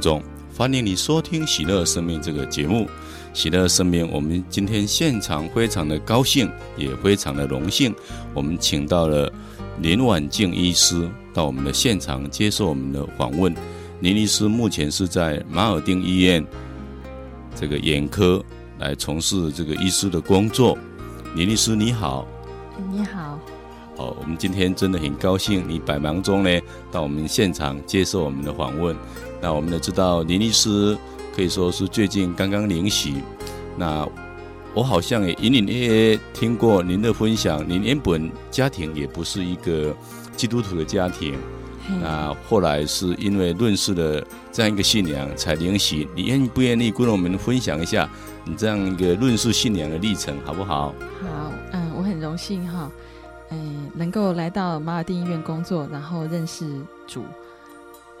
各位听众，欢迎你收听《喜乐生命》这个节目。喜乐生命，我们今天现场非常的高兴，也非常的荣幸，我们请到了林婉静医师到我们的现场接受我们的访问。林医师目前是在马尔丁医院这个眼科来从事这个医师的工作。林律师你好，你好。好，我们今天真的很高兴，你百忙中呢到我们现场接受我们的访问。那我们都知道林律师可以说是最近刚刚领洗。那我好像也隐隐约约听过您的分享，您原本家庭也不是一个基督徒的家庭，那后来是因为认识了这样一个信仰才领洗。你愿不愿意跟我们分享一下你这样一个认识信仰的历程，好不好？好，嗯，我很荣幸哈，嗯，能够来到马尔定医院工作，然后认识主。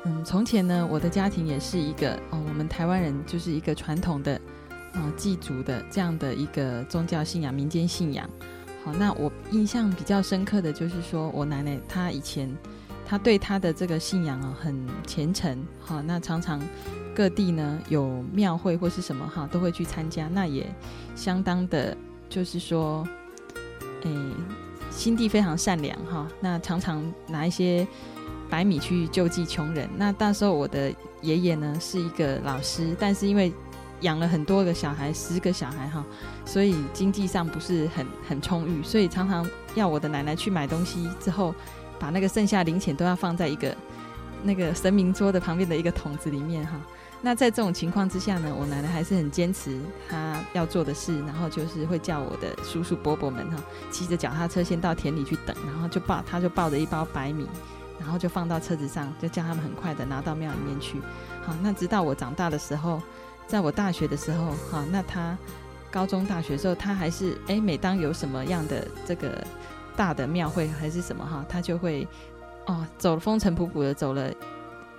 嗯，从前呢，我的家庭也是一个哦，我们台湾人就是一个传统的哦祭祖的这样的一个宗教信仰、民间信仰。好，那我印象比较深刻的就是说我奶奶她以前她对她的这个信仰啊很虔诚。好，那常常各地呢有庙会或是什么哈都会去参加，那也相当的，就是说，诶，心地非常善良哈。那常常拿一些。白米去救济穷人。那那时候我的爷爷呢是一个老师，但是因为养了很多个小孩，十个小孩哈，所以经济上不是很很充裕，所以常常要我的奶奶去买东西之后，把那个剩下零钱都要放在一个那个神明桌的旁边的一个桶子里面哈。那在这种情况之下呢，我奶奶还是很坚持她要做的事，然后就是会叫我的叔叔伯伯们哈，骑着脚踏车先到田里去等，然后就抱他就抱着一包白米。然后就放到车子上，就叫他们很快的拿到庙里面去。好，那直到我长大的时候，在我大学的时候，好，那他高中、大学的时候，他还是哎，每当有什么样的这个大的庙会还是什么哈，他就会哦，走了风尘仆仆的走了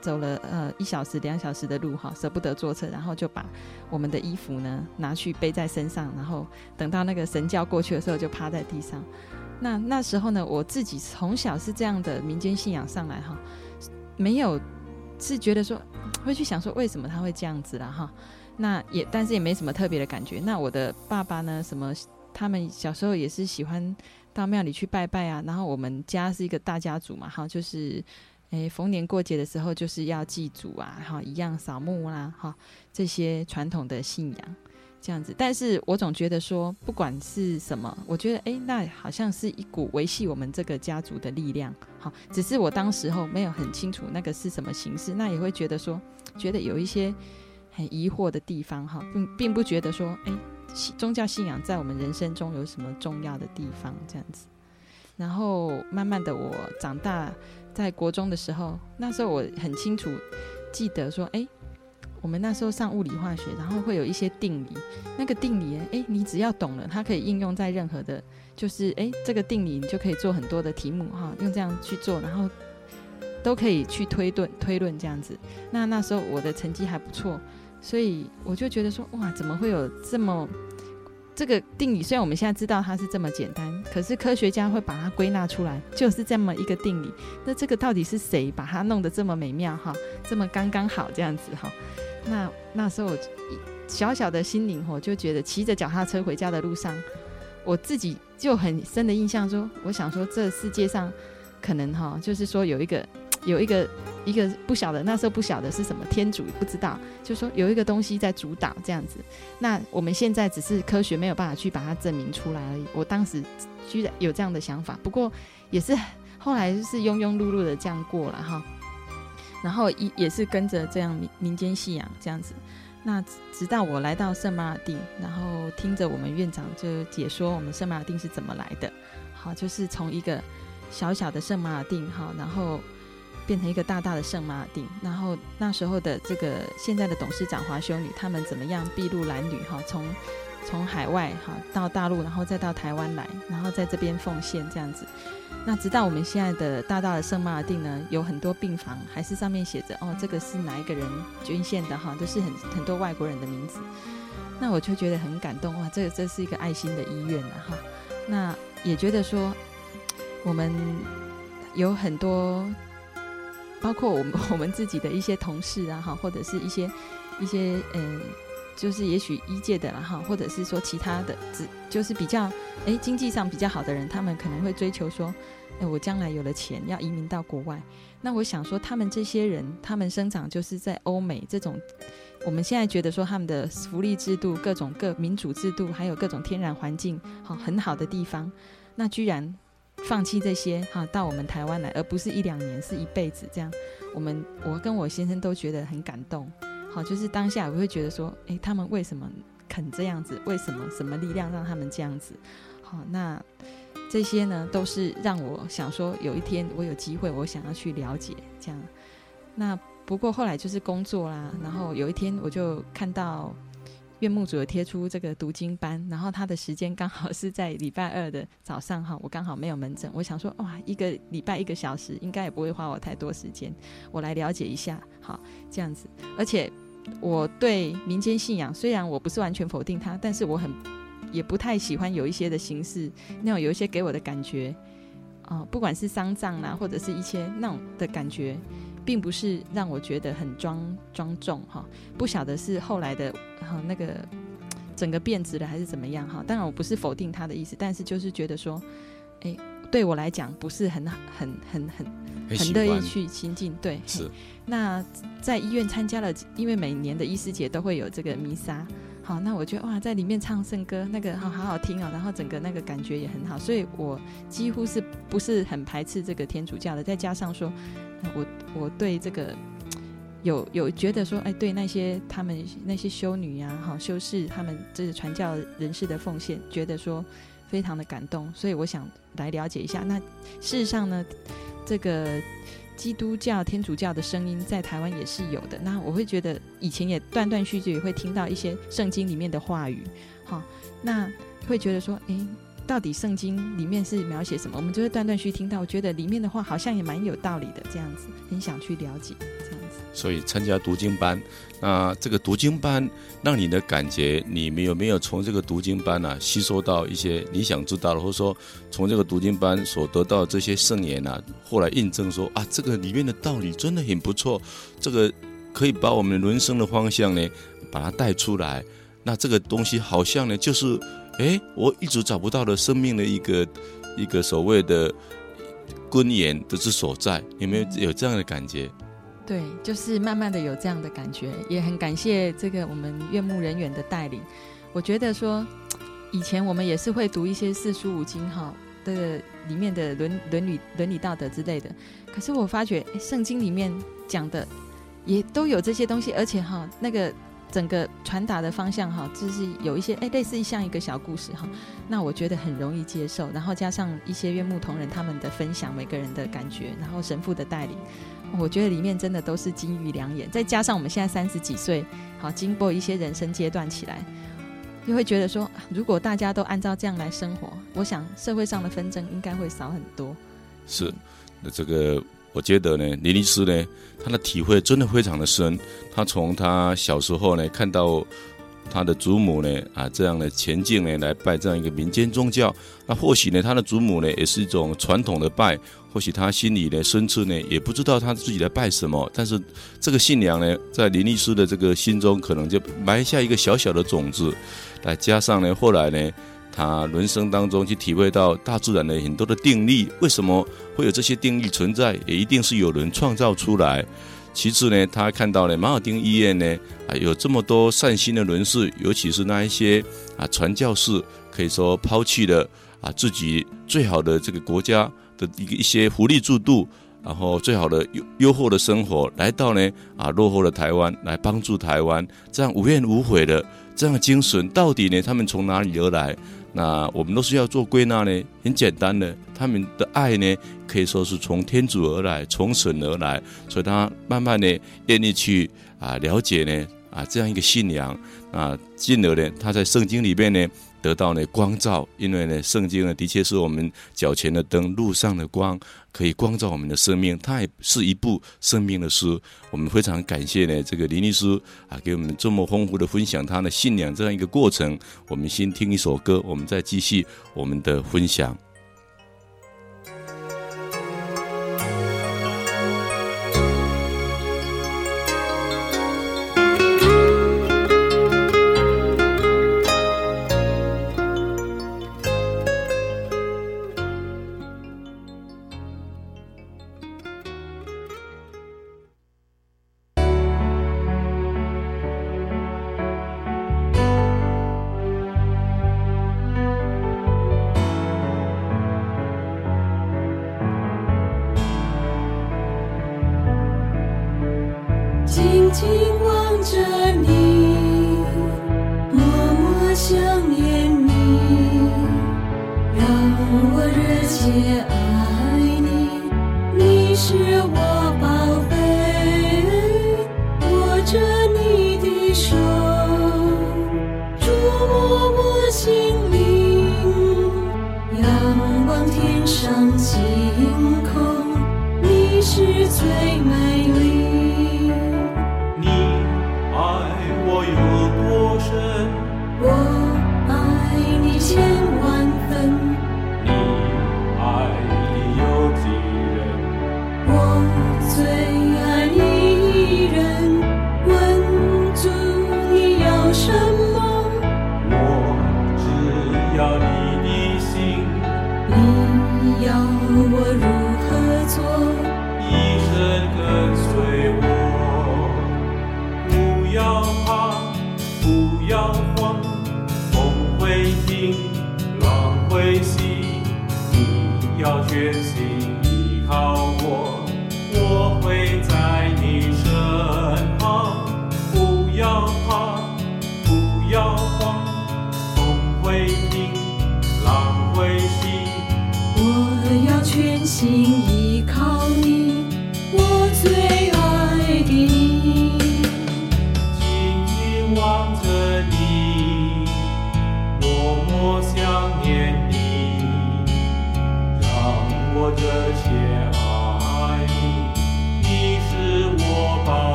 走了呃一小时、两小时的路哈，舍不得坐车，然后就把我们的衣服呢拿去背在身上，然后等到那个神轿过去的时候，就趴在地上。那那时候呢，我自己从小是这样的民间信仰上来哈，没有是觉得说 会去想说为什么他会这样子啦哈，那也但是也没什么特别的感觉。那我的爸爸呢，什么他们小时候也是喜欢到庙里去拜拜啊，然后我们家是一个大家族嘛哈，就是诶逢年过节的时候就是要祭祖啊哈，一样扫墓啦哈，这些传统的信仰。这样子，但是我总觉得说，不管是什么，我觉得哎，那好像是一股维系我们这个家族的力量。好，只是我当时候没有很清楚那个是什么形式，那也会觉得说，觉得有一些很疑惑的地方哈，并并不觉得说，哎，宗教信仰在我们人生中有什么重要的地方这样子。然后慢慢的，我长大在国中的时候，那时候我很清楚记得说，哎。我们那时候上物理化学，然后会有一些定理。那个定理，哎，你只要懂了，它可以应用在任何的，就是哎，这个定理你就可以做很多的题目哈，用这样去做，然后都可以去推论推论这样子。那那时候我的成绩还不错，所以我就觉得说，哇，怎么会有这么这个定理？虽然我们现在知道它是这么简单，可是科学家会把它归纳出来，就是这么一个定理。那这个到底是谁把它弄得这么美妙哈？这么刚刚好这样子哈？那那时候小小的心灵吼，就觉得骑着脚踏车回家的路上，我自己就很深的印象说，我想说这世界上可能哈，就是说有一个 有一个一个不晓得那时候不晓得是什么天主不知道，就说有一个东西在主导这样子。那我们现在只是科学没有办法去把它证明出来而已。我当时居然有这样的想法，不过也是后来是庸庸碌碌的这样过了哈。然后也也是跟着这样民民间信仰这样子，那直到我来到圣马尔定，然后听着我们院长就解说我们圣马尔定是怎么来的，好，就是从一个小小的圣马尔定哈，然后变成一个大大的圣马尔定，然后那时候的这个现在的董事长华修女他们怎么样筚路蓝缕哈，从从海外哈到大陆，然后再到台湾来，然后在这边奉献这样子。那直到我们现在的大大的圣马尔定呢，有很多病房，还是上面写着哦，这个是哪一个人捐献的哈，都是很很多外国人的名字。那我就觉得很感动哇，这个这是一个爱心的医院了哈。那也觉得说，我们有很多包括我们 我们自己的一些同事啊，哈，或者是一些一些呃，就是也许一届的哈，或者是说其他的，只就是比较哎经济上比较好的人，他们可能会追求说，哎，我将来有了钱要移民到国外。那我想说，他们这些人，他们生长就是在欧美这种，我们现在觉得说他们的福利制度、各种各民主制度，还有各种天然环境好很好的地方，那居然放弃这些哈，到我们台湾来，而不是一两年，是一辈子这样。我们我跟我先生都觉得很感动，好，就是当下我会觉得说，诶，他们为什么肯这样子？为什么什么力量让他们这样子？好，那。这些呢，都是让我想说，有一天我有机会，我想要去了解这样。那不过后来就是工作啦，然后有一天我就看到院牧组有贴出这个读经班，然后他的时间刚好是在礼拜二的早上哈，我刚好没有门诊，我想说哇，一个礼拜一个小时，应该也不会花我太多时间，我来了解一下，好这样子。而且我对民间信仰，虽然我不是完全否定它，但是我很。也不太喜欢有一些的形式，那种有一些给我的感觉，啊、不管是丧葬啦，或者是一些那种的感觉，并不是让我觉得很庄庄重哈。不晓得是后来的哈那个整个变质了还是怎么样哈。当然我不是否定他的意思，但是就是觉得说，哎，对我来讲不是很很很很很乐意去亲近。对，是。那在医院参加了，因为每年的医师节都会有这个弥撒。好，那我觉得哇，在里面唱圣歌，那个好好好听哦，然后整个那个感觉也很好，所以我几乎是不是很排斥这个天主教的。再加上说，我我对这个有有觉得说，哎，对那些他们那些修女呀、啊，哈修士他们这是传教人士的奉献，觉得说非常的感动，所以我想来了解一下。那事实上呢，这个。基督教、天主教的声音在台湾也是有的。那我会觉得以前也断断续续也会听到一些圣经里面的话语，好，那会觉得说，诶，到底圣经里面是描写什么？我们就会断断续续听到，我觉得里面的话好像也蛮有道理的，这样子很想去了解。这样子所以参加读经班，那这个读经班让你的感觉，你们有没有从这个读经班啊吸收到一些你想知道的，或者说从这个读经班所得到这些圣言啊，后来印证说啊，这个里面的道理真的很不错，这个可以把我们人生的方向呢，把它带出来。那这个东西好像呢，就是哎，我一直找不到的生命的一个一个所谓的根源的之所在，有没有有这样的感觉？对，就是慢慢的有这样的感觉，也很感谢这个我们院牧人员的带领。我觉得说，以前我们也是会读一些四书五经哈的里面的伦伦理伦理道德之类的，可是我发觉圣经里面讲的也都有这些东西，而且哈那个整个传达的方向哈，就是有一些哎类似于像一个小故事哈，那我觉得很容易接受，然后加上一些院牧同仁他们的分享，每个人的感觉，然后神父的带领。我觉得里面真的都是金玉良言，再加上我们现在三十几岁，好经过一些人生阶段起来，就会觉得说，如果大家都按照这样来生活，我想社会上的纷争应该会少很多。是，那这个我觉得呢，林律师呢，他的体会真的非常的深。他从他小时候呢，看到他的祖母呢，啊这样的前进呢，来拜这样一个民间宗教，那或许呢，他的祖母呢，也是一种传统的拜。或许他心里呢，深处呢，也不知道他自己在拜什么，但是这个信仰呢，在林律师的这个心中，可能就埋下一个小小的种子。来加上呢，后来呢，他人生当中去体会到大自然的很多的定律，为什么会有这些定律存在，也一定是有人创造出来。其次呢，他看到了马尔丁医院呢，啊，有这么多善心的人士，尤其是那一些啊传教士，可以说抛弃了啊自己最好的这个国家。的一个一些福利制度，然后最好的优优厚的生活，来到呢啊落后的台湾来帮助台湾，这样无怨无悔的这样的精神，到底呢他们从哪里而来？那我们都是要做归纳呢，很简单的，他们的爱呢可以说是从天主而来，从神而来，所以他慢慢的愿意去啊了解呢啊这样一个信仰啊，进而呢他在圣经里面呢。得到呢光照，因为呢圣经呢的确是我们脚前的灯，路上的光，可以光照我们的生命。它也是一部生命的书。我们非常感谢呢这个林律师啊，给我们这么丰富的分享他的信仰这样一个过程。我们先听一首歌，我们再继续我们的分享。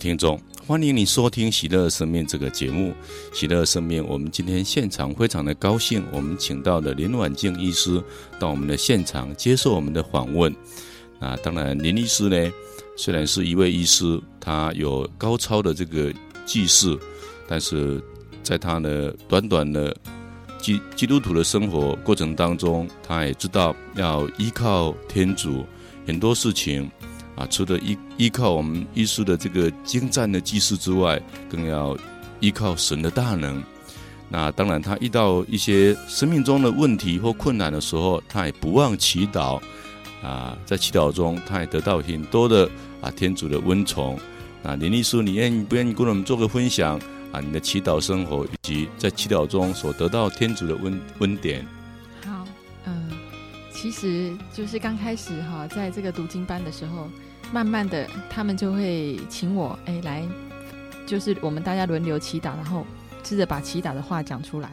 听众，欢迎你收听《喜乐生命》这个节目。喜乐生命，我们今天现场非常的高兴，我们请到了林婉静医师到我们的现场接受我们的访问。那当然，林医师呢，虽然是一位医师，他有高超的这个技术，但是在他的短短的基基督徒的生活过程当中，他也知道要依靠天主很多事情。啊，除了依依靠我们医师的这个精湛的技术之外，更要依靠神的大能。那当然，他遇到一些生命中的问题或困难的时候，他也不忘祈祷。啊，在祈祷中，他也得到很多的啊天主的温宠。那林医师，你愿意不愿意跟我们做个分享？啊，你的祈祷生活以及在祈祷中所得到天主的温温点。好，嗯，其实就是刚开始哈，在这个读经班的时候，慢慢的他们就会请我哎来，就是我们大家轮流祈祷，然后试着把祈祷的话讲出来。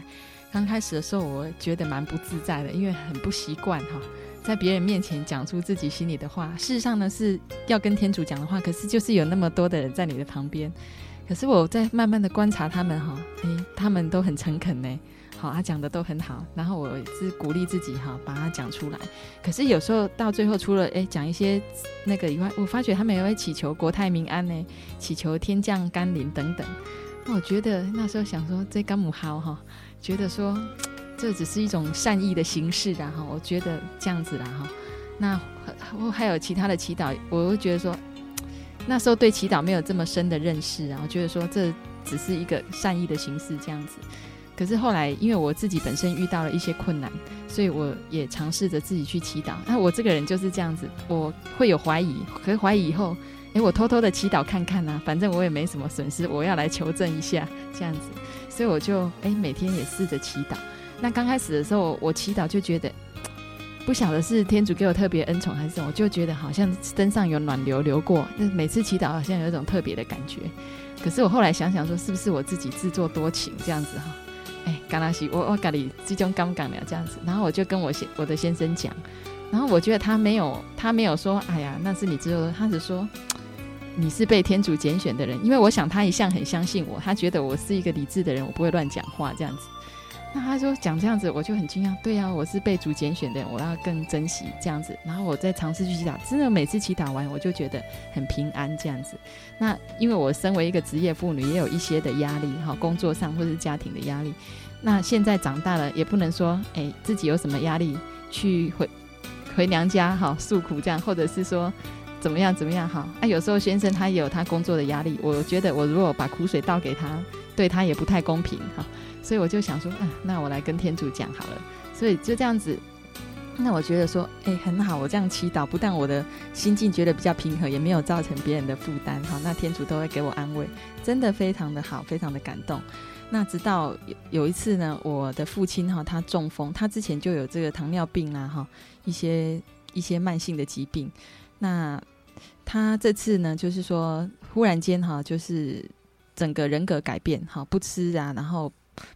刚开始的时候，我觉得蛮不自在的，因为很不习惯哈，在别人面前讲出自己心里的话。事实上呢，是要跟天主讲的话，可是就是有那么多的人在你的旁边。可是我在慢慢的观察他们哈，诶，他们都很诚恳呢，好，他讲的都很好。然后我是鼓励自己哈，把它讲出来。可是有时候到最后，除了哎讲一些那个以外，我发觉他们也会祈求国泰民安呢，祈求天降甘霖等等。那我觉得那时候想说，这干母好哈。觉得说，这只是一种善意的形式的哈，我觉得这样子啦哈。那我还有其他的祈祷，我会觉得说，那时候对祈祷没有这么深的认识然后觉得说这只是一个善意的形式这样子。可是后来，因为我自己本身遇到了一些困难，所以我也尝试着自己去祈祷。那我这个人就是这样子，我会有怀疑，可是怀疑以后，诶，我偷偷的祈祷看看呐，反正我也没什么损失，我要来求证一下这样子。所以我就哎，每天也试着祈祷。那刚开始的时候，我祈祷就觉得不晓得是天主给我特别恩宠还是什么，我就觉得好像身上有暖流流过。那每次祈祷好像有一种特别的感觉。可是我后来想想说，是不是我自己自作多情这样子哈？哎，甘拉西，我我咖喱最终刚刚聊这样子。然后我就跟我先我的先生讲，然后我觉得他没有他没有说，哎呀，那是你之后，他只说。你是被天主拣选的人，因为我想他一向很相信我，他觉得我是一个理智的人，我不会乱讲话这样子。那他说讲这样子，我就很惊讶。对呀、我是被主拣选的，我要更珍惜这样子。然后我再尝试去祈祷，真的每次祈祷完，我就觉得很平安这样子。那因为我身为一个职业妇女，也有一些的压力，哈，工作上或是家庭的压力。那现在长大了，也不能说哎自己有什么压力去回回娘家哈诉苦这样，或者是说。怎么样？怎么样？哈，啊，有时候先生他也有他工作的压力，我觉得我如果把苦水倒给他，对他也不太公平，哈，所以我就想说，啊，那我来跟天主讲好了。所以就这样子，那我觉得说，哎，很好，我这样祈祷，不但我的心境觉得比较平和，也没有造成别人的负担，哈，那天主都会给我安慰，真的非常的好，非常的感动。那直到有有一次呢，我的父亲哈，他中风，他之前就有这个糖尿病啦，哈，一些一些慢性的疾病。那他这次呢，就是说忽然间哈，就是整个人格改变哈，不吃啊，然后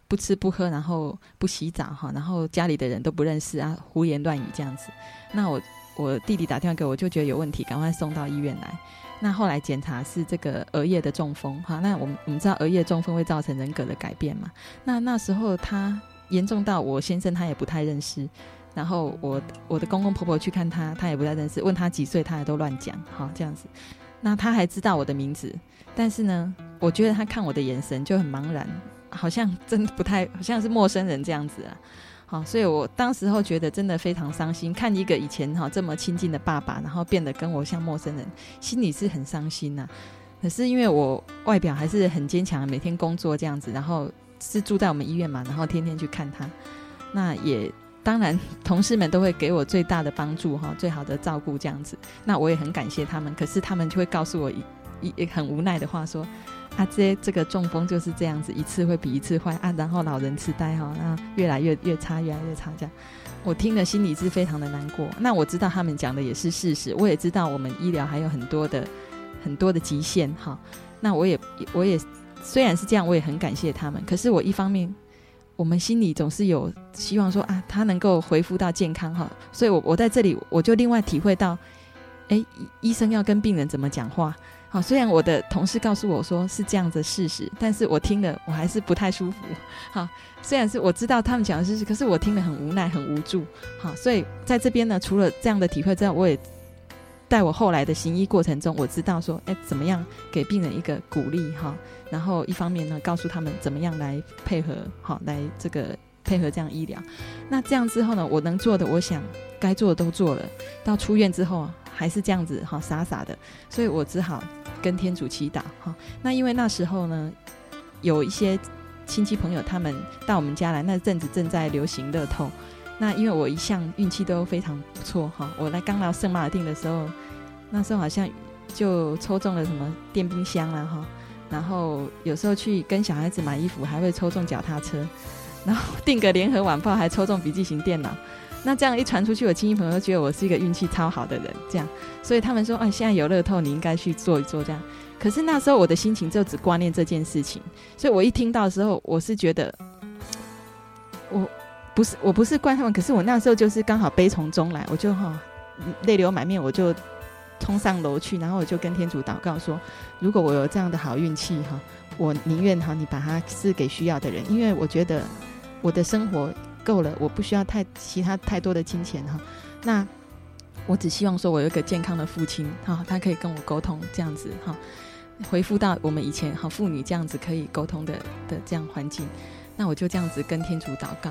不吃不喝，然后不洗澡哈，然后家里的人都不认识啊，胡言乱语这样子。那我我弟弟打电话给我，就觉得有问题，赶快送到医院来。那后来检查是这个额叶的中风哈。那我们我们知道额叶中风会造成人格的改变嘛？那那时候他严重到我先生他也不太认识。然后我我的公公婆婆去看他，他也不太认识，问他几岁，他也都乱讲，好这样子。那他还知道我的名字，但是呢，我觉得他看我的眼神就很茫然，好像真不太，好像是陌生人这样子啊。好，所以我当时候觉得真的非常伤心，看一个以前哈这么亲近的爸爸，然后变得跟我像陌生人，心里是很伤心呐。可是因为我外表还是很坚强，每天工作这样子，然后是住在我们医院嘛，然后天天去看他，那也。当然，同事们都会给我最大的帮助哈，最好的照顾这样子。那我也很感谢他们。可是他们就会告诉我一一一很无奈的话说：“啊，这这个中风就是这样子，一次会比一次坏啊。”然后老人痴呆哈，那越来越越差，越来越差这样。我听了心里是非常的难过。那我知道他们讲的也是事实，我也知道我们医疗还有很多的很多的极限哈。那我也我也虽然是这样，我也很感谢他们。可是我一方面。我们心里总是有希望说啊，他能够恢复到健康哈，所以我我在这里我就另外体会到，哎，医生要跟病人怎么讲话？好，虽然我的同事告诉我说是这样子的事实，但是我听了我还是不太舒服。好，虽然是我知道他们讲的事实，可是我听了很无奈，很无助。好，所以在这边呢，除了这样的体会之外，我也。在我后来的行医过程中，我知道说，哎，怎么样给病人一个鼓励哈，然后一方面呢，告诉他们怎么样来配合，好，来这个配合这样医疗。那这样之后呢，我能做的，我想该做的都做了。到出院之后还是这样子哈，傻傻的，所以我只好跟天主祈祷哈。那因为那时候呢，有一些亲戚朋友他们到我们家来，那阵子正在流行乐透。那因为我一向运气都非常不错哈，我来刚到圣马尔定的时候，那时候好像就抽中了什么电冰箱啦哈，然后有时候去跟小孩子买衣服，还会抽中脚踏车，然后订个联合晚报还抽中笔记型电脑。那这样一传出去，我亲戚朋友都觉得我是一个运气超好的人，这样，所以他们说，啊，现在有乐透，你应该去做一做这样。可是那时候我的心情就只挂念这件事情，所以我一听到的时候，我是觉得，我不是我不是怪他们，可是我那时候就是刚好悲从中来，我就哈泪流满面，我就冲上楼去，然后我就跟天主祷告说，如果我有这样的好运气哈，我宁愿哈你把它赐给需要的人，因为我觉得我的生活。够了，我不需要太其他太多的金钱哈。那我只希望说，我有一个健康的父亲哈，他可以跟我沟通这样子哈，回复到我们以前哈父女这样子可以沟通的的这样环境。那我就这样子跟天主祷告。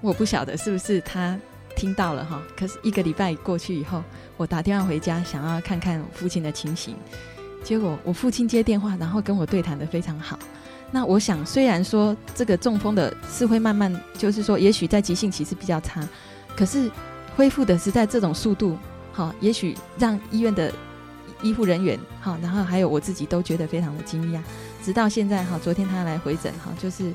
我不晓得是不是他听到了哈。可是一个礼拜过去以后，我打电话回家，想要看看父亲的情形。结果我父亲接电话，然后跟我对谈得非常好。那我想，虽然说这个中风的是会慢慢，就是说，也许在急性期是比较差，可是恢复的是在这种速度，好，也许让医院的医护人员，好，然后还有我自己都觉得非常的惊讶。直到现在，哈，昨天他来回诊，哈，就是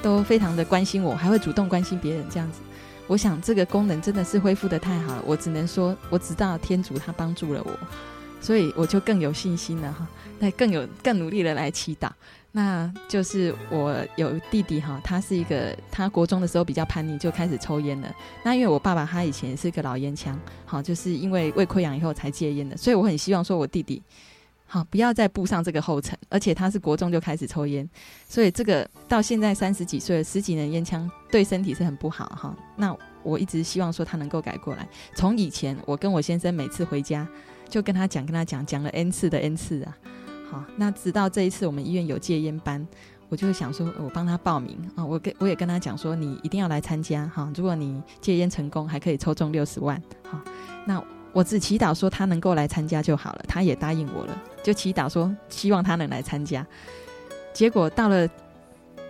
都非常的关心我，还会主动关心别人这样子。我想这个功能真的是恢复得太好了，我只能说，我知道天主他帮助了我，所以我就更有信心了，哈，那更有更努力的来祈祷。那就是我有弟弟哈，他是一个，他国中的时候比较叛逆，就开始抽烟了。那因为我爸爸他以前是个老烟枪，好，就是因为胃溃疡以后才戒烟的，所以我很希望说我弟弟，好，不要再步上这个后尘。而且他是国中就开始抽烟，所以这个到现在三十几岁了，十几年烟枪对身体是很不好哈。那我一直希望说他能够改过来。从以前我跟我先生每次回家，就跟他讲，跟他讲，讲了 N 次的 N 次啊。好，那直到这一次我们医院有戒烟班，我就会想说，我帮他报名啊，我跟我也跟他讲说，你一定要来参加哈，如果你戒烟成功，还可以抽中六十万。好，那我只祈祷说他能够来参加就好了，他也答应我了，就祈祷说希望他能来参加。结果到了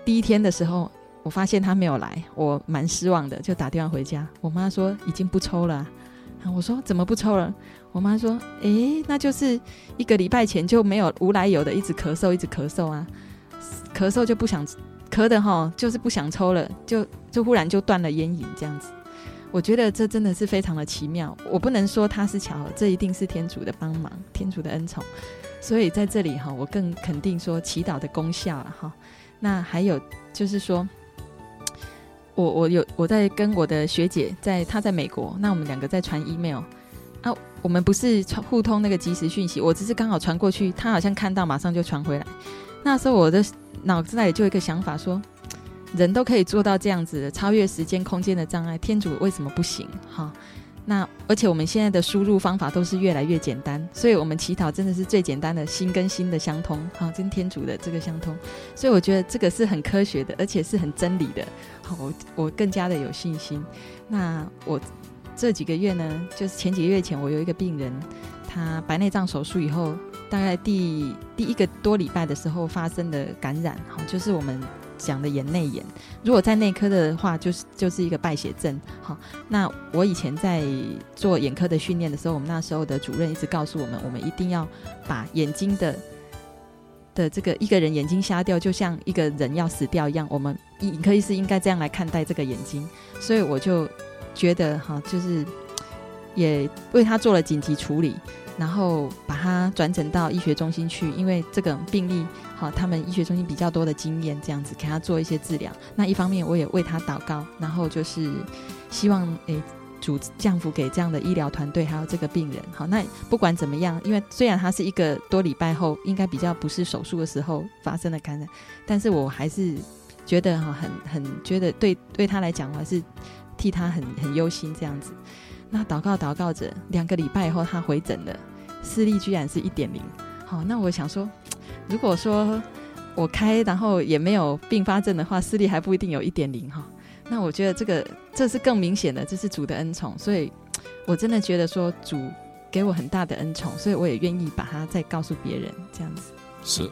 第一天的时候，我发现他没有来，我蛮失望的，就打电话回家，我妈说已经不抽了啊，我说怎么不抽了？我妈说：“诶，那就是一个礼拜前就没有无来由的一直咳嗽，一直咳嗽啊，咳嗽就不想咳的哈，就是不想抽了，就就忽然就断了烟瘾这样子。我觉得这真的是非常的奇妙。我不能说它是巧合，这一定是天主的帮忙，天主的恩宠。所以在这里哈，我更肯定说祈祷的功效了哈。那还有就是说，我我有我在跟我的学姐在她在美国，那我们两个在传 email。”我们不是传互通那个即时讯息，我只是刚好传过去，他好像看到，马上就传回来。那时候我的脑子里就有一个想法说，人都可以做到这样子的，超越时间空间的障碍，天主为什么不行？哈，那而且我们现在的输入方法都是越来越简单，所以我们祈祷真的是最简单的心跟心的相通，哈，跟天主的这个相通。所以我觉得这个是很科学的，而且是很真理的。好，我我更加的有信心。那我。这几个月呢，就是前几个月前，我有一个病人，他白内障手术以后，大概第第一个多礼拜的时候发生的感染，哈，就是我们讲的眼内炎。如果在内科的话，就是就是一个败血症，哈。那我以前在做眼科的训练的时候，我们那时候的主任一直告诉我们，我们一定要把眼睛的的这个一个人眼睛瞎掉，就像一个人要死掉一样，我们眼科医师应该这样来看待这个眼睛。所以我就。觉得哈，就是也为他做了紧急处理，然后把他转诊到医学中心去，因为这个病例哈，他们医学中心比较多的经验，这样子给他做一些治疗。那一方面我也为他祷告，然后就是希望诶主降福给这样的医疗团队，还有这个病人。好，那不管怎么样，因为虽然他是一个多礼拜后，应该比较不是手术的时候发生的感染，但是我还是觉得哈，很很觉得对对他来讲，我还是。替他很很忧心这样子，那祷告祷告着，两个礼拜以后他回诊了，视力居然是一点零。好，那我想说，如果说我开然后也没有并发症的话，视力还不一定有一点零哈。那我觉得这个这是更明显的，这是主的恩宠，所以我真的觉得说主给我很大的恩宠，所以我也愿意把它再告诉别人这样子。是。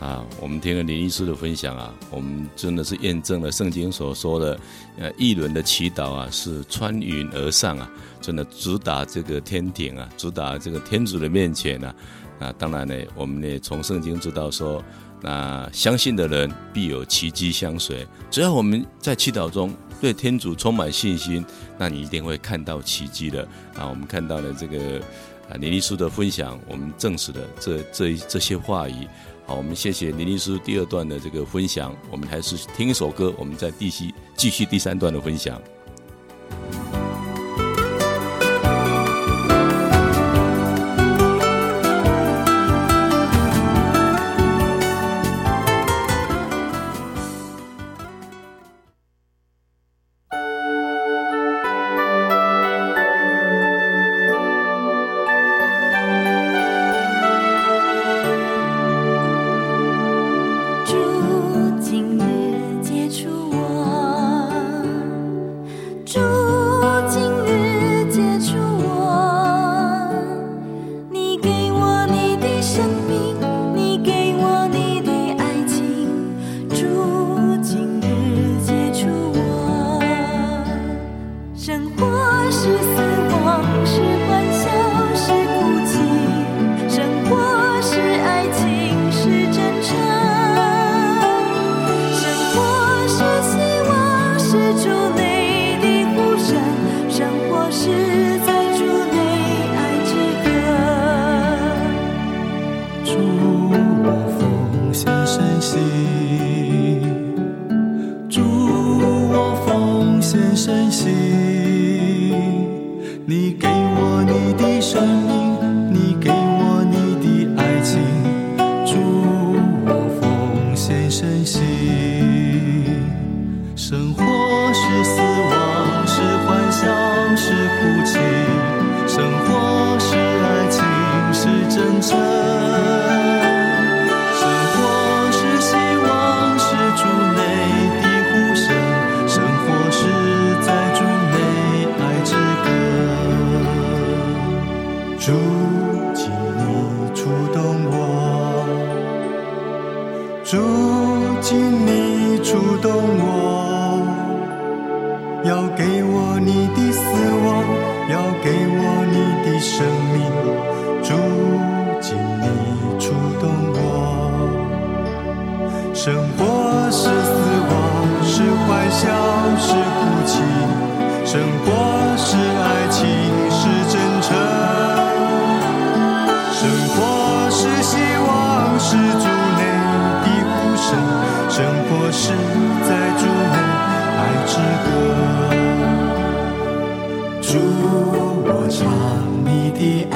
啊，我们听了林医师的分享啊，我们真的是验证了圣经所说的，呃，一轮的祈祷啊，是穿云而上啊，真的直达这个天庭啊，直达这个天主的面前啊。啊，当然呢，我们也从圣经知道说，那相信的人必有奇迹相随。只要我们在祈祷中对天主充满信心，那你一定会看到奇迹的。啊，我们看到了这个啊林医师的分享，我们证实了这这这些话语。好，我们谢谢林律师第二段的这个分享。我们还是听一首歌，我们再继续继续第三段的分享。生活是死亡，是欢笑，是哭泣；生活是爱情，是真诚；生活是希望，是主内的呼声；生活是在主内爱之歌。主，我唱你的爱。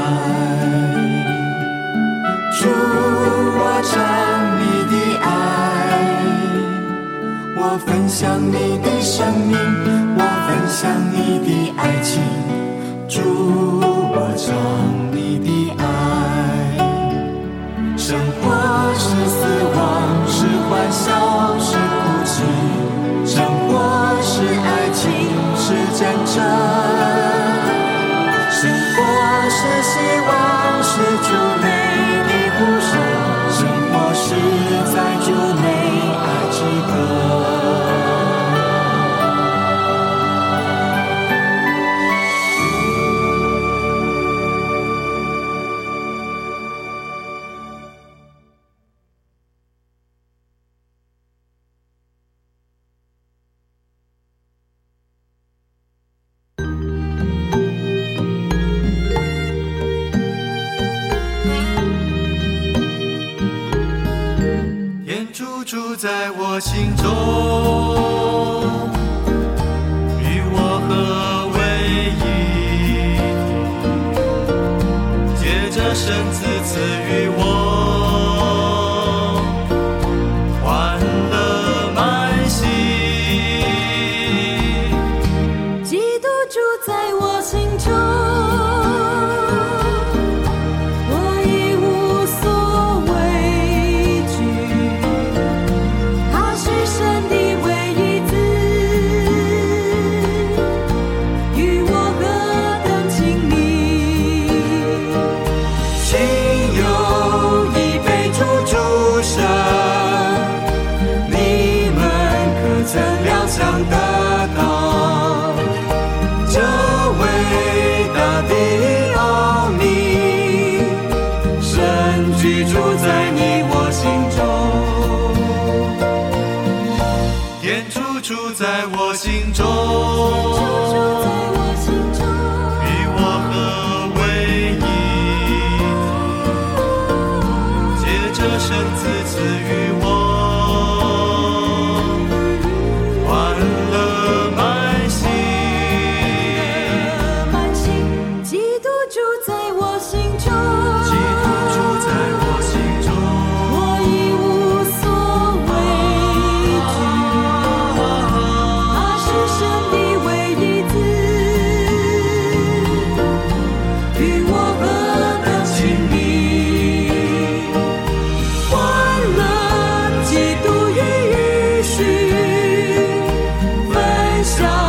分享你的生命，我分享你的爱情。神，自赐予我。各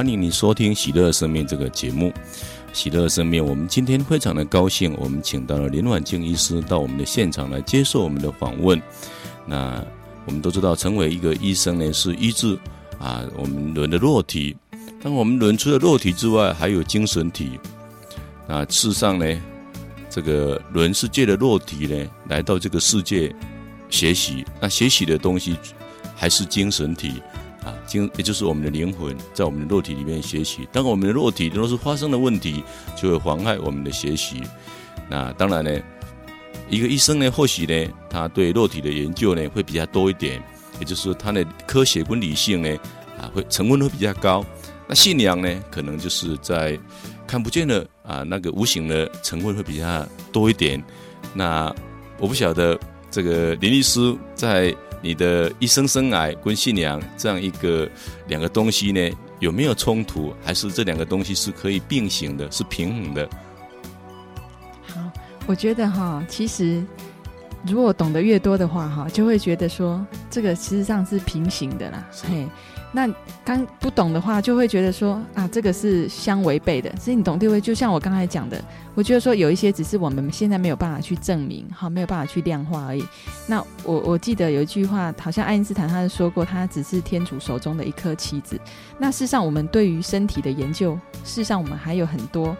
欢迎你收听《喜乐生命》这个节目。《喜乐生命》，我们今天非常的高兴，我们请到了林婉静医师到我们的现场来接受我们的访问。那我们都知道，成为一个医生呢，是医治啊我们人的肉体。当我们人除了肉体之外，还有精神体。那事实上呢，这个人世界的肉体呢来到这个世界学习，那学习的东西还是精神体。啊，精也就是我们的灵魂在我们的肉体里面学习。当我们的肉体若是发生了问题，就会妨碍我们的学习。那当然呢，一个医生呢，或许呢，他对肉体的研究呢会比较多一点，也就是说，他的科学跟理性呢，啊，会成分会比较高。那信仰呢，可能就是在看不见的啊，那个无形的成分会比较多一点。那我不晓得这个林律师在。你的一生生癌跟信仰这样一个两个东西呢，有没有冲突？还是这两个东西是可以并行的，是平衡的？好，我觉得哈，其实如果懂得越多的话哈，就会觉得说这个实际上是平行的啦。嘿。那刚不懂的话，就会觉得说啊，这个是相违背的。所以你懂对位？就像我刚才讲的，我觉得说有一些只是我们现在没有办法去证明，好，没有办法去量化而已。那我我记得有一句话，好像爱因斯坦他是说过，他只是天主手中的一颗棋子。那事实上，我们对于身体的研究，事实上我们还有很多。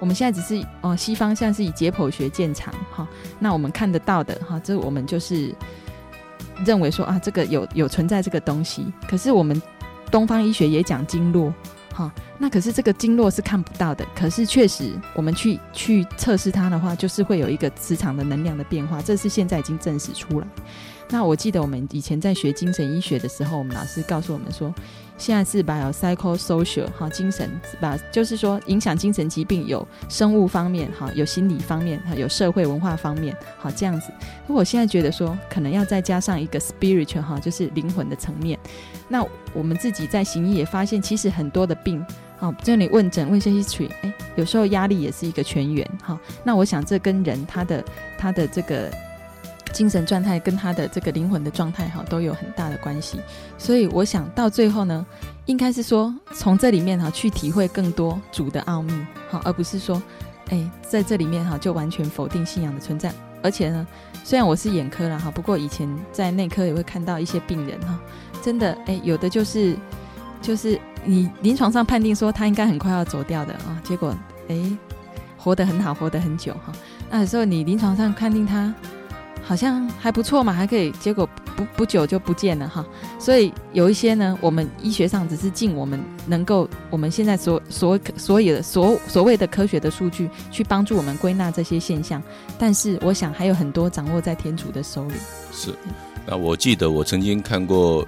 我们现在只是哦、西方现在是以解剖学见长，哈。那我们看得到的，哈，这我们就是。认为说啊，这个有有存在这个东西，可是我们东方医学也讲经络，哈，那可是这个经络是看不到的，可是确实我们去去测试它的话，就是会有一个磁场的能量的变化，这是现在已经证实出来。那我记得我们以前在学精神医学的时候，我们老师告诉我们说。现在是把有 psychosocial 哈，精神把就是说影响精神疾病有生物方面哈，有心理方面哈，有社会文化方面好这样子。那我现在觉得说，可能要再加上一个 spiritual 哈，就是灵魂的层面。那我们自己在行医也发现，其实很多的病好，就你问诊问一些 history，哎，有时候压力也是一个泉源哈。那我想这跟人他的他的这个。精神状态跟他的这个灵魂的状态哈都有很大的关系，所以我想到最后呢，应该是说从这里面哈去体会更多主的奥秘哈，而不是说哎在这里面哈就完全否定信仰的存在。而且呢，虽然我是眼科了哈，不过以前在内科也会看到一些病人哈，真的哎有的就是就是你临床上判定说他应该很快要走掉的啊，结果哎，活得很好，活得很久哈。那有时候你临床上判定他好像还不错嘛，还可以，结果不不久就不见了哈。所以有一些呢，我们医学上只是尽我们能够，我们现在所所所有的所所谓的科学的数据去帮助我们归纳这些现象，但是我想还有很多掌握在天主的手里。是，那我记得我曾经看过。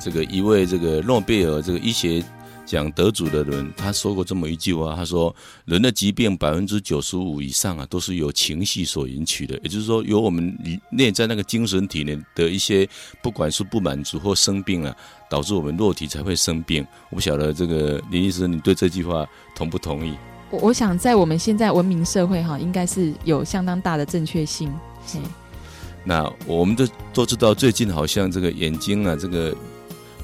这个一位这个诺贝尔这个医学奖得主的人，他说过这么一句话，他说：“人的疾病百分之九十五以上啊，都是由情绪所引起的，也就是说，由我们内在那个精神体内的一些，不管是不满足或生病了，导致我们肉体才会生病。”我不晓得这个林医师，你对这句话同不同意？我我想在我们现在文明社会哈，应该是有相当大的正确性。那我们都都知道，最近好像这个眼睛啊，这个。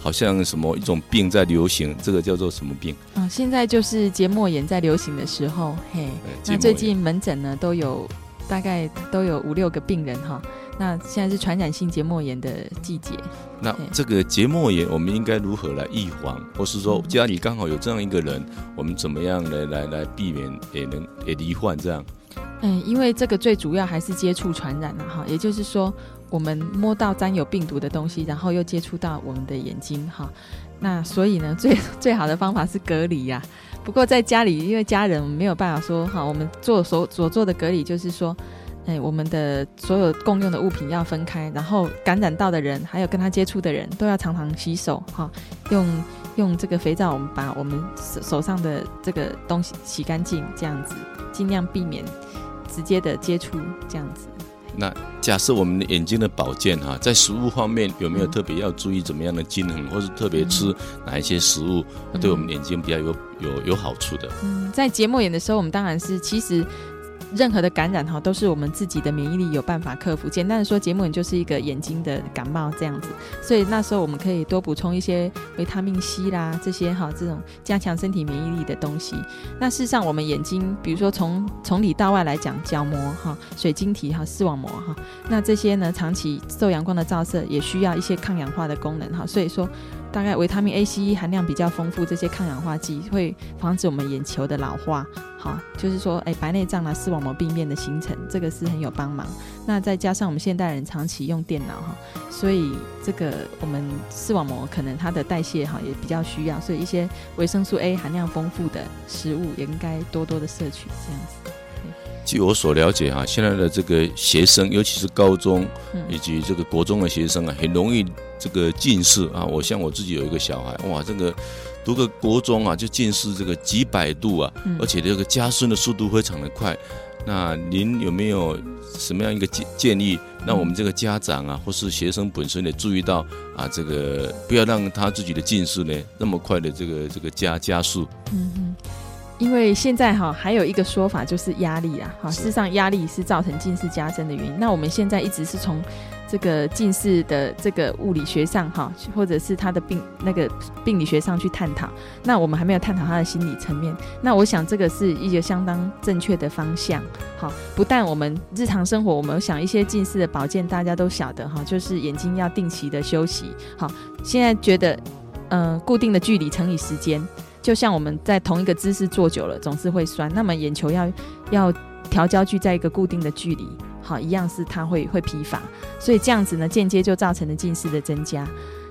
好像什么一种病在流行，这个叫做什么病？嗯，现在就是结膜炎在流行的时候，嘿，那最近门诊呢都有大概都有五六个病人哈。那现在是传染性结膜炎的季节。那这个结膜炎我们应该如何来预防？或是说家里刚好有这样一个人，我们怎么样来来来避免也能也罹患这样？嗯，因为这个最主要还是接触传染了哈，也就是说。我们摸到沾有病毒的东西，然后又接触到我们的眼睛，哈，那所以呢，最 最好的方法是隔离呀。不过在家里，因为家人没有办法说，哈，我们做所所做的隔离就是说，哎，我们的所有共用的物品要分开，然后感染到的人，还有跟他接触的人都要常常洗手，哈，用用这个肥皂，我们把我们手手上的这个东西洗干净，这样子尽量避免直接的接触，这样子。那假设我们的眼睛的保健哈，在食物方面有没有特别要注意怎么样的均衡，或是特别吃哪一些食物，对我们眼睛比较有有有好处的？嗯，在节目演的时候，我们当然是其实。任何的感染哈，都是我们自己的免疫力有办法克服。简单的说，结膜炎就是一个眼睛的感冒这样子，所以那时候我们可以多补充一些维他命 C 啦，这些哈，这种加强身体免疫力的东西。那事实上，我们眼睛，比如说从从里到外来讲，角膜哈、水晶体哈、视网膜哈，那这些呢，长期受阳光的照射，也需要一些抗氧化的功能哈。所以说，大概维他命 A、C、E 含量比较丰富，这些抗氧化剂会防止我们眼球的老化。好，就是说，哎，白内障啊，视网膜病变的形成，这个是很有帮忙。那再加上我们现代人长期用电脑哈，所以这个我们视网膜可能它的代谢哈也比较需要，所以一些维生素 A 含量丰富的食物也应该多多的摄取，这样子。据我所了解哈，现在的这个学生，尤其是高中以及这个国中的学生啊，很容易这个近视啊。我像我自己有一个小孩，哇，这个。读个国中啊，就近视这个几百度啊，嗯、而且这个加深的速度非常的快。那您有没有什么样一个建建议，让我们这个家长啊，或是学生本身也注意到啊，这个不要让他自己的近视呢那么快的这个这个加加速？嗯嗯，因为现在哈还有一个说法就是压力啊，哈，事实上压力是造成近视加深的原因。那我们现在一直是从。这个近视的这个物理学上哈，或者是他的病那个病理学上去探讨，那我们还没有探讨他的心理层面。那我想这个是一个相当正确的方向。好，不但我们日常生活，我们想一些近视的保健，大家都晓得哈，就是眼睛要定期的休息。好，现在觉得，嗯、呃，固定的距离乘以时间，就像我们在同一个姿势坐久了，总是会酸。那么眼球要要调焦距在一个固定的距离。好，一样是它会会疲乏，所以这样子呢，间接就造成了近视的增加。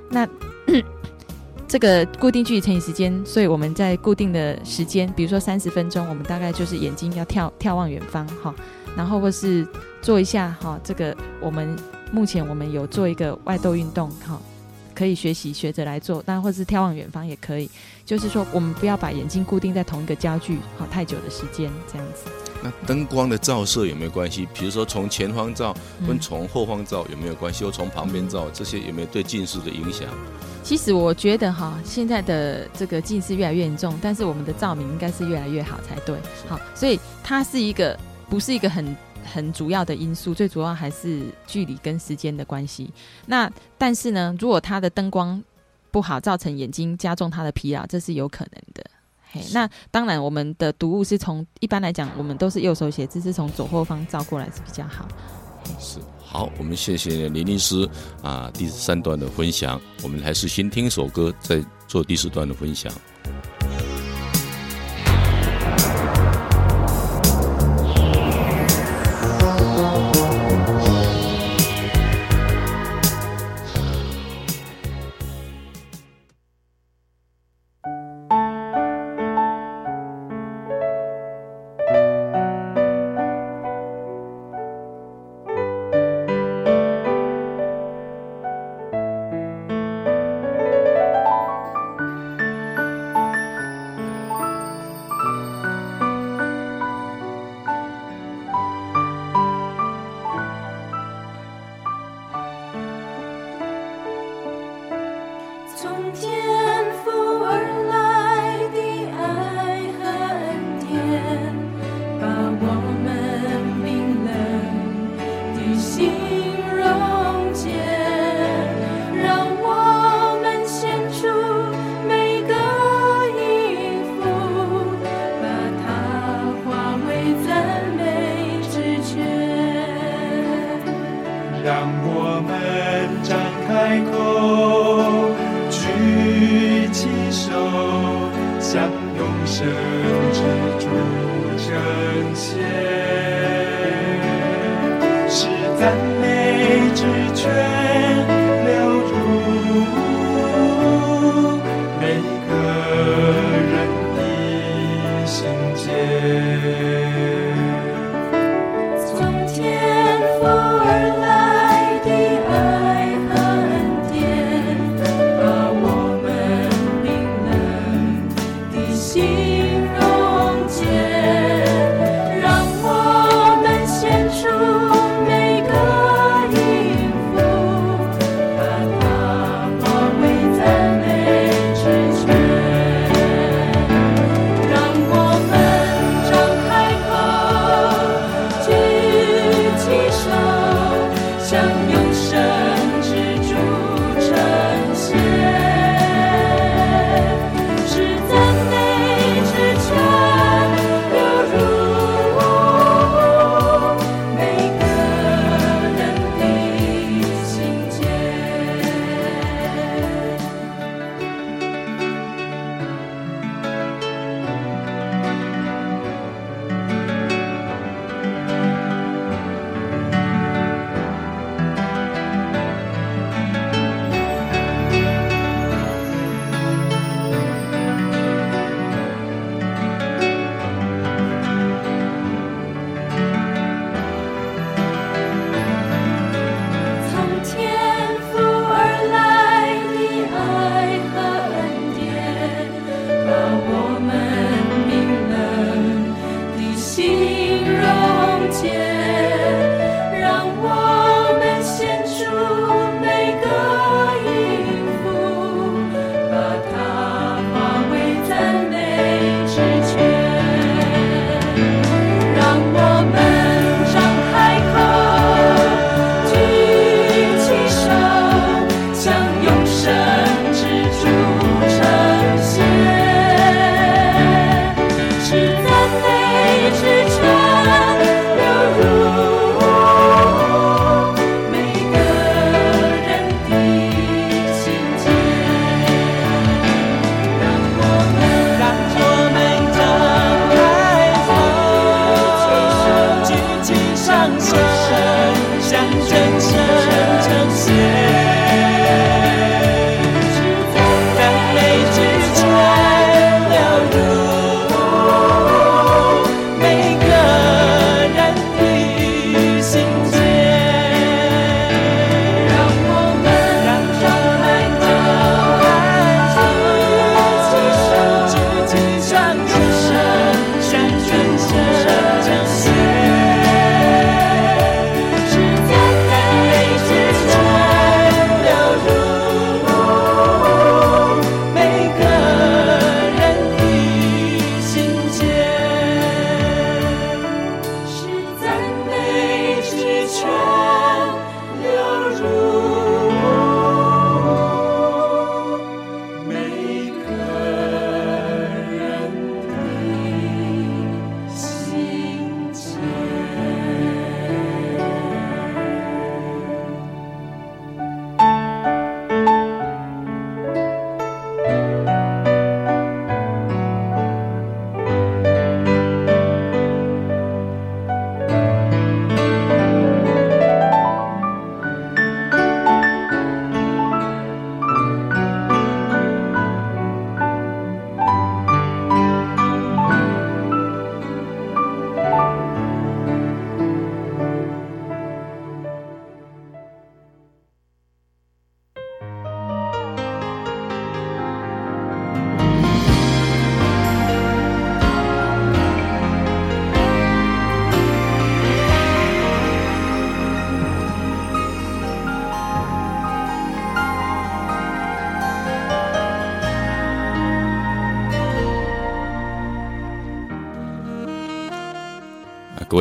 那 这个固定距离乘以时间，所以我们在固定的时间，比如说三十分钟，我们大概就是眼睛要眺眺望远方，哈，然后或是做一下，哈，这个我们目前我们有做一个外窦运动，哈，可以学习学着来做，那或是眺望远方也可以。就是说，我们不要把眼睛固定在同一个焦距，好太久的时间，这样子。那灯光的照射有没有关系？比如说从前方照跟从后方照有没有关系？或从旁边照，这些有没有对近视的影响？其实我觉得哈，现在的这个近视越来越严重，但是我们的照明应该是越来越好才对。好，所以它是一个不是一个很很主要的因素，最主要还是距离跟时间的关系。那但是呢，如果它的灯光不好，造成眼睛加重它的疲劳，这是有可能的。嘿那当然，我们的读物是从一般来讲，我们都是右手写字，是从左后方照过来是比较好。是。好，我们谢谢林律师啊，第三段的分享，我们还是先听一首歌，再做第四段的分享。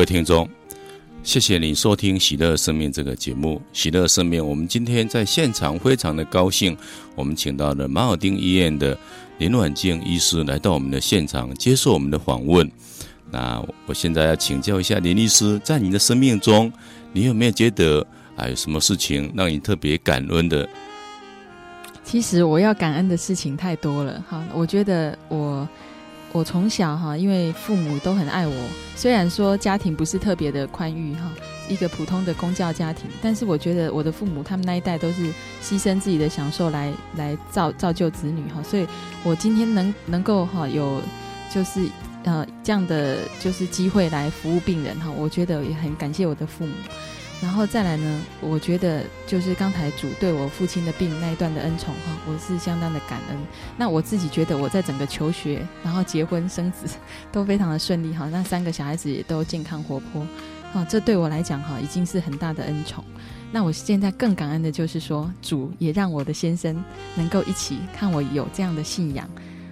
听众，谢谢你收听《喜乐生命》这个节目。喜乐生命，我们今天在现场非常的高兴，我们请到了马尔丁医院的林婉静医师来到我们的现场接受我们的访问。那我现在要请教一下林医师，在你的生命中，你有没有觉得啊有什么事情让你特别感恩的？其实我要感恩的事情太多了。哈，我觉得我。我从小哈，因为父母都很爱我，虽然说家庭不是特别的宽裕哈，一个普通的公教家庭，但是我觉得我的父母他们那一代都是牺牲自己的享受来来造造就子女哈，所以我今天能能够哈有就是呃这样的就是机会来服务病人哈，我觉得也很感谢我的父母。然后再来呢，我觉得就是刚才主对我父亲的病那一段的恩宠哈，我是相当的感恩。那我自己觉得我在整个求学，然后结婚生子 都非常的顺利哈，那三个小孩子也都健康活泼，啊，这对我来讲哈已经是很大的恩宠。那我现在更感恩的就是说，主也让我的先生能够一起看我有这样的信仰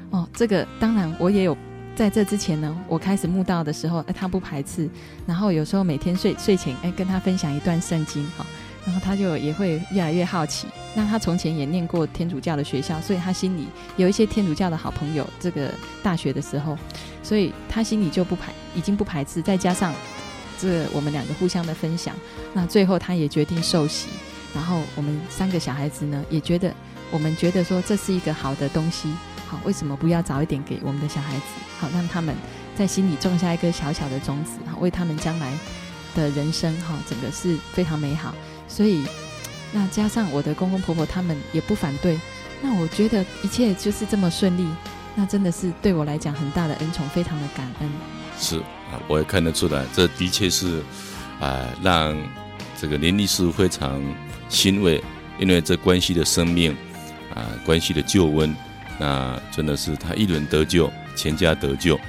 哦。这个当然我也有。在这之前呢，我开始慕道的时候，哎，他不排斥，然后有时候每天睡睡前，哎，跟他分享一段圣经，哈，然后他就也会越来越好奇。那他从前也念过天主教的学校，所以他心里有一些天主教的好朋友。这个大学的时候，所以他心里就不排，已经不排斥。再加上这我们两个互相的分享，那最后他也决定受洗。然后我们三个小孩子呢，也觉得我们觉得说这是一个好的东西。好，为什么不要早一点给我们的小孩子？好，让他们在心里种下一个小小的种子，好，为他们将来的人生，哈，整个是非常美好。所以，那加上我的公公婆婆他们也不反对，那我觉得一切就是这么顺利，那真的是对我来讲很大的恩宠，非常的感恩。是啊，我也看得出来，这的确是啊、让这个林律师非常欣慰，因为这关系的生命啊、关系的救恩。那真的是他一人得救，全家得救。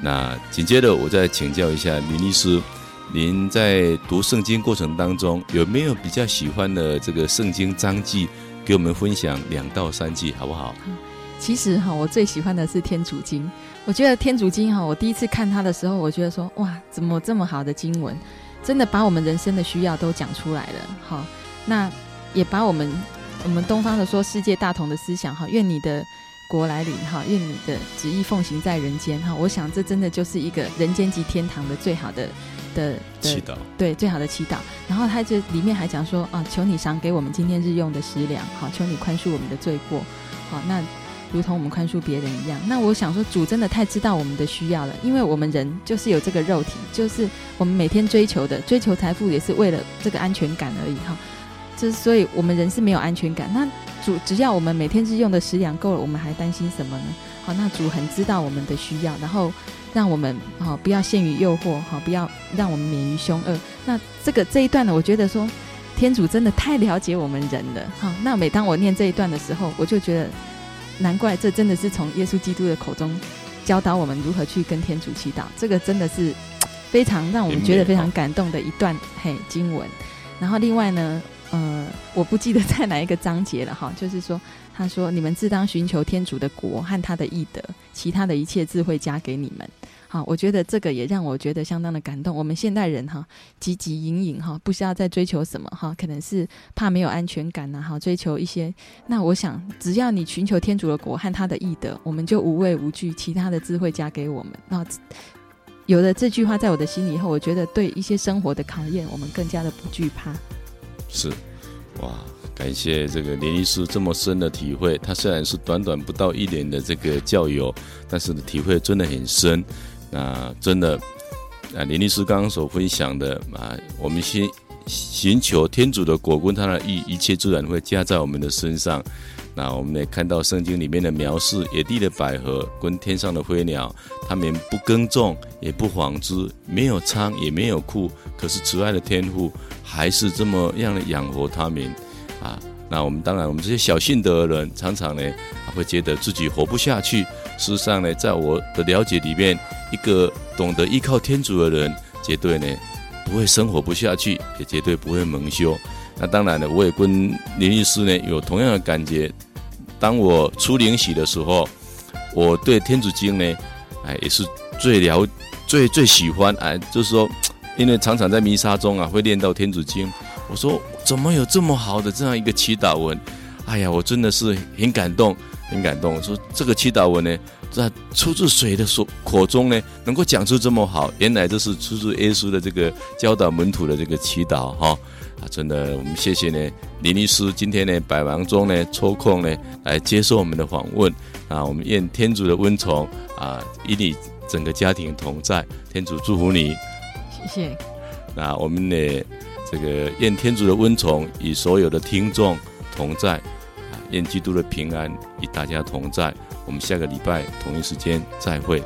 那紧接着我再请教一下林律师，您在读圣经过程当中有没有比较喜欢的这个圣经章记，给我们分享两到三句好不好？其实哈，我最喜欢的是天主经。我觉得天主经哈，我第一次看它的时候，我觉得说哇，怎么这么好的经文，真的把我们人生的需要都讲出来了。好，那也把我们我们东方的说世界大同的思想哈，愿你的。国来临哈，愿你的旨意奉行在人间哈。我想这真的就是一个人间及天堂的最好的的祈祷，对，最好的祈祷。然后他就里面还讲说啊，求你赏给我们今天日用的食粮，好，求你宽恕我们的罪过，好，那如同我们宽恕别人一样。那我想说，主真的太知道我们的需要了，因为我们人就是有这个肉体，就是我们每天追求的，追求财富也是为了这个安全感而已哈。这所以我们人是没有安全感。那主只要我们每天日用的食粮够了，我们还担心什么呢？好，那主很知道我们的需要，然后让我们好不要陷于诱惑，好不要让我们免于凶恶。那这个这一段呢，我觉得说天主真的太了解我们人了。好，那每当我念这一段的时候，我就觉得难怪这真的是从耶稣基督的口中教导我们如何去跟天主祈祷。这个真的是非常让我们觉得非常感动的一段嘿经文。然后另外呢。呃，我不记得在哪一个章节了哈，就是说，他说：“你们自当寻求天主的国和他的义德，其他的一切智慧加给你们。”好，我觉得这个也让我觉得相当的感动。我们现代人哈，汲汲营营哈，不需要再追求什么哈，可能是怕没有安全感呐，哈，追求一些。那我想，只要你寻求天主的国和他的义德，我们就无畏无惧，其他的智慧加给我们。那有了这句话在我的心里以后，我觉得对一些生活的考验，我们更加的不惧怕。是，哇！感谢这个林律师这么深的体会。他虽然是短短不到一年的这个教友，但是体会真的很深。那真的，啊，林律师刚刚所分享的啊，我们先寻求天主的果跟他的意，一切自然会加在我们的身上。那我们也看到圣经里面的描述，野地的百合跟天上的飞鸟，他们不耕种，也不纺织，没有仓，也没有库，可是慈爱的天父还是这么样的养活他们啊。那我们当然，我们这些小信德的人，常常呢，会觉得自己活不下去。事实上呢，在我的了解里面，一个懂得依靠天主的人，绝对呢不会生活不下去，也绝对不会蒙羞。那当然了，我也跟林医师呢有同样的感觉。当我初灵洗的时候，我对天主经呢，哎，也是最了最最喜欢哎，就是说，因为常常在弥撒中啊会念到天主经，我说怎么有这么好的这样一个祈祷文？哎呀，我真的是很感动，很感动。我说这个祈祷文呢，在出自谁的所口中呢？能够讲出这么好，原来这是出自耶稣的这个教导门徒的这个祈祷哈。啊，真的，我们谢谢呢，林律师今天呢百忙中呢抽空呢来接受我们的访问啊。我们愿天主的温宠啊，与你整个家庭同在，天主祝福你。谢谢。那我们呢，这个愿天主的温宠与所有的听众同在。愿基督的平安与大家同在。我们下个礼拜同一时间再会。